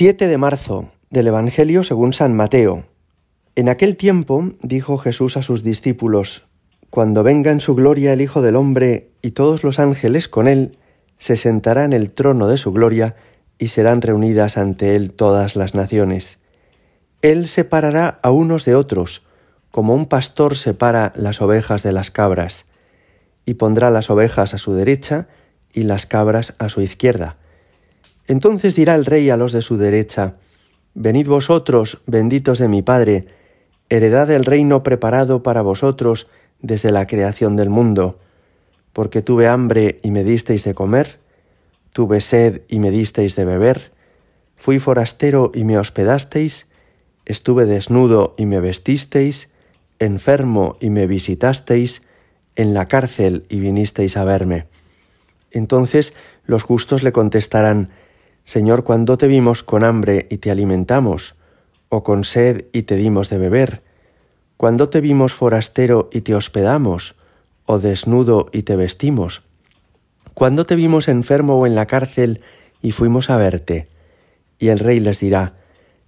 7 de marzo del Evangelio según San Mateo. En aquel tiempo dijo Jesús a sus discípulos, Cuando venga en su gloria el Hijo del Hombre y todos los ángeles con él, se sentará en el trono de su gloria y serán reunidas ante él todas las naciones. Él separará a unos de otros, como un pastor separa las ovejas de las cabras, y pondrá las ovejas a su derecha y las cabras a su izquierda. Entonces dirá el rey a los de su derecha, Venid vosotros, benditos de mi Padre, heredad del reino preparado para vosotros desde la creación del mundo, porque tuve hambre y me disteis de comer, tuve sed y me disteis de beber, fui forastero y me hospedasteis, estuve desnudo y me vestisteis, enfermo y me visitasteis, en la cárcel y vinisteis a verme. Entonces los justos le contestarán, Señor, cuando te vimos con hambre y te alimentamos, o con sed y te dimos de beber, cuando te vimos forastero y te hospedamos, o desnudo y te vestimos, cuando te vimos enfermo o en la cárcel y fuimos a verte. Y el rey les dirá,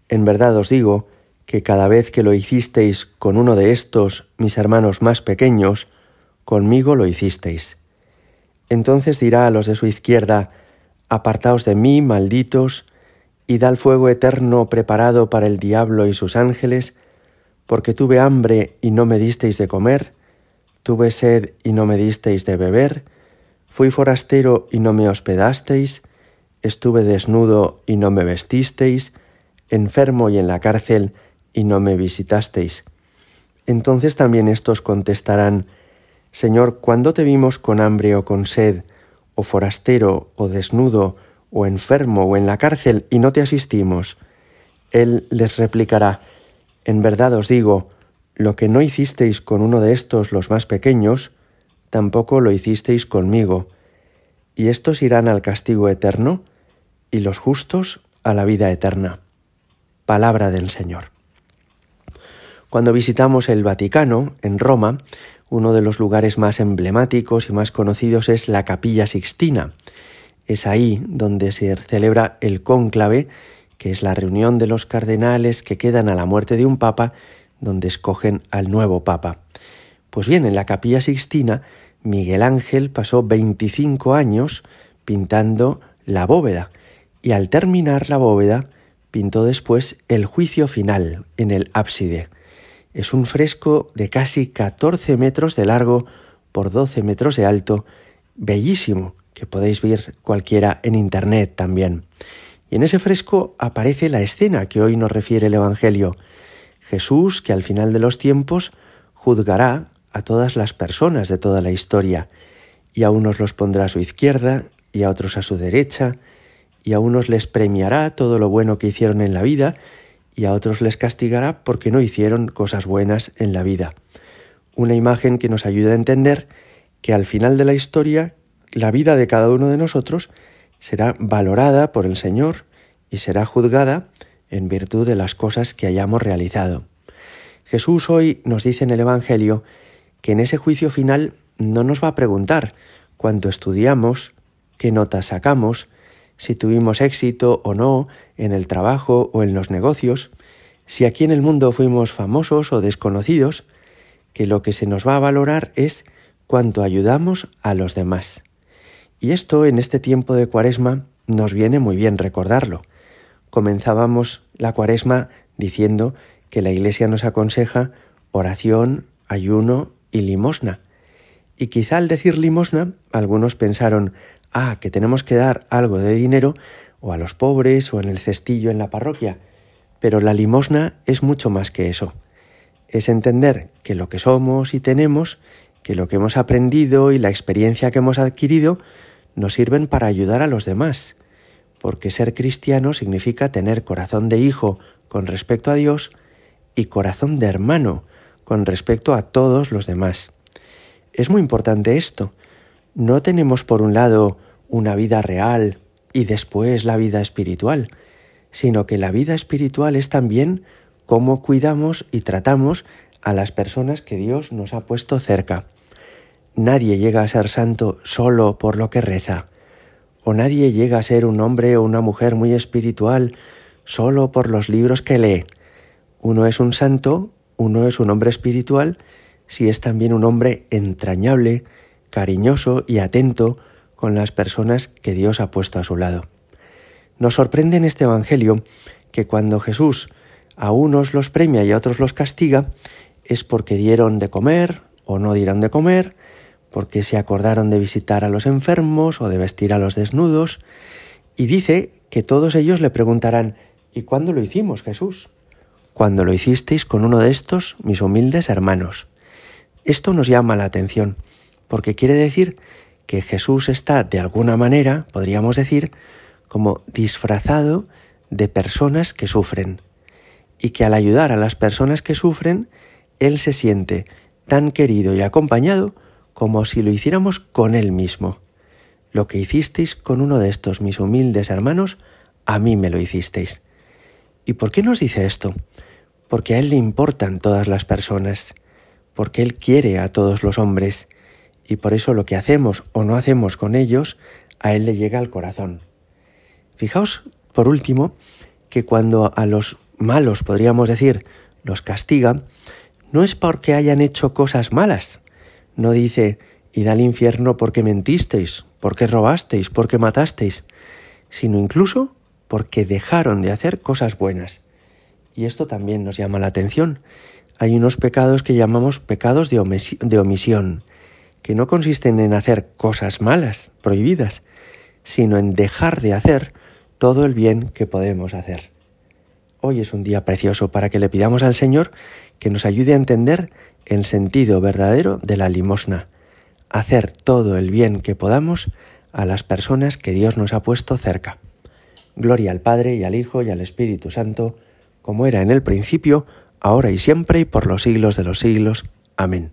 En verdad os digo, que cada vez que lo hicisteis con uno de estos, mis hermanos más pequeños, conmigo lo hicisteis. Entonces dirá a los de su izquierda, Apartaos de mí, malditos, y da el fuego eterno preparado para el diablo y sus ángeles, porque tuve hambre y no me disteis de comer, tuve sed y no me disteis de beber, fui forastero y no me hospedasteis, estuve desnudo y no me vestisteis, enfermo y en la cárcel y no me visitasteis. Entonces también estos contestarán, Señor, ¿cuándo te vimos con hambre o con sed, o forastero, o desnudo, o enfermo, o en la cárcel, y no te asistimos? Él les replicará, En verdad os digo, lo que no hicisteis con uno de estos los más pequeños, tampoco lo hicisteis conmigo. Y estos irán al castigo eterno, y los justos a la vida eterna. Palabra del Señor. Cuando visitamos el Vaticano, en Roma, uno de los lugares más emblemáticos y más conocidos es la Capilla Sixtina. Es ahí donde se celebra el cónclave, que es la reunión de los cardenales que quedan a la muerte de un papa, donde escogen al nuevo papa. Pues bien, en la Capilla Sixtina, Miguel Ángel pasó 25 años pintando la bóveda y al terminar la bóveda pintó después el juicio final en el ábside. Es un fresco de casi 14 metros de largo por 12 metros de alto, bellísimo, que podéis ver cualquiera en Internet también. Y en ese fresco aparece la escena que hoy nos refiere el Evangelio. Jesús, que al final de los tiempos juzgará a todas las personas de toda la historia, y a unos los pondrá a su izquierda, y a otros a su derecha, y a unos les premiará todo lo bueno que hicieron en la vida, y a otros les castigará porque no hicieron cosas buenas en la vida. Una imagen que nos ayuda a entender que al final de la historia la vida de cada uno de nosotros será valorada por el Señor y será juzgada en virtud de las cosas que hayamos realizado. Jesús hoy nos dice en el Evangelio que en ese juicio final no nos va a preguntar cuánto estudiamos, qué notas sacamos, si tuvimos éxito o no en el trabajo o en los negocios, si aquí en el mundo fuimos famosos o desconocidos, que lo que se nos va a valorar es cuánto ayudamos a los demás. Y esto en este tiempo de cuaresma nos viene muy bien recordarlo. Comenzábamos la cuaresma diciendo que la Iglesia nos aconseja oración, ayuno y limosna. Y quizá al decir limosna algunos pensaron, ah, que tenemos que dar algo de dinero o a los pobres o en el cestillo en la parroquia, pero la limosna es mucho más que eso. Es entender que lo que somos y tenemos, que lo que hemos aprendido y la experiencia que hemos adquirido nos sirven para ayudar a los demás, porque ser cristiano significa tener corazón de hijo con respecto a Dios y corazón de hermano con respecto a todos los demás. Es muy importante esto, no tenemos por un lado una vida real y después la vida espiritual, sino que la vida espiritual es también cómo cuidamos y tratamos a las personas que Dios nos ha puesto cerca. Nadie llega a ser santo solo por lo que reza, o nadie llega a ser un hombre o una mujer muy espiritual solo por los libros que lee. Uno es un santo, uno es un hombre espiritual, si es también un hombre entrañable, cariñoso y atento con las personas que Dios ha puesto a su lado. Nos sorprende en este Evangelio que cuando Jesús a unos los premia y a otros los castiga, es porque dieron de comer o no dieron de comer, porque se acordaron de visitar a los enfermos o de vestir a los desnudos, y dice que todos ellos le preguntarán, ¿y cuándo lo hicimos, Jesús? Cuando lo hicisteis con uno de estos, mis humildes hermanos. Esto nos llama la atención, porque quiere decir que Jesús está, de alguna manera, podríamos decir, como disfrazado de personas que sufren, y que al ayudar a las personas que sufren, Él se siente tan querido y acompañado como si lo hiciéramos con Él mismo. Lo que hicisteis con uno de estos mis humildes hermanos, a mí me lo hicisteis. ¿Y por qué nos dice esto? Porque a Él le importan todas las personas, porque Él quiere a todos los hombres, y por eso lo que hacemos o no hacemos con ellos, a Él le llega al corazón. Fijaos, por último, que cuando a los malos, podríamos decir, los castiga, no es porque hayan hecho cosas malas. No dice, id al infierno porque mentisteis, porque robasteis, porque matasteis, sino incluso porque dejaron de hacer cosas buenas. Y esto también nos llama la atención. Hay unos pecados que llamamos pecados de, omisión, que no consisten en hacer cosas malas, prohibidas, sino en dejar de hacer todo el bien que podemos hacer. Hoy es un día precioso para que le pidamos al Señor que nos ayude a entender el sentido verdadero de la limosna, hacer todo el bien que podamos a las personas que Dios nos ha puesto cerca. Gloria al Padre y al Hijo y al Espíritu Santo, como era en el principio, ahora y siempre y por los siglos de los siglos. Amén.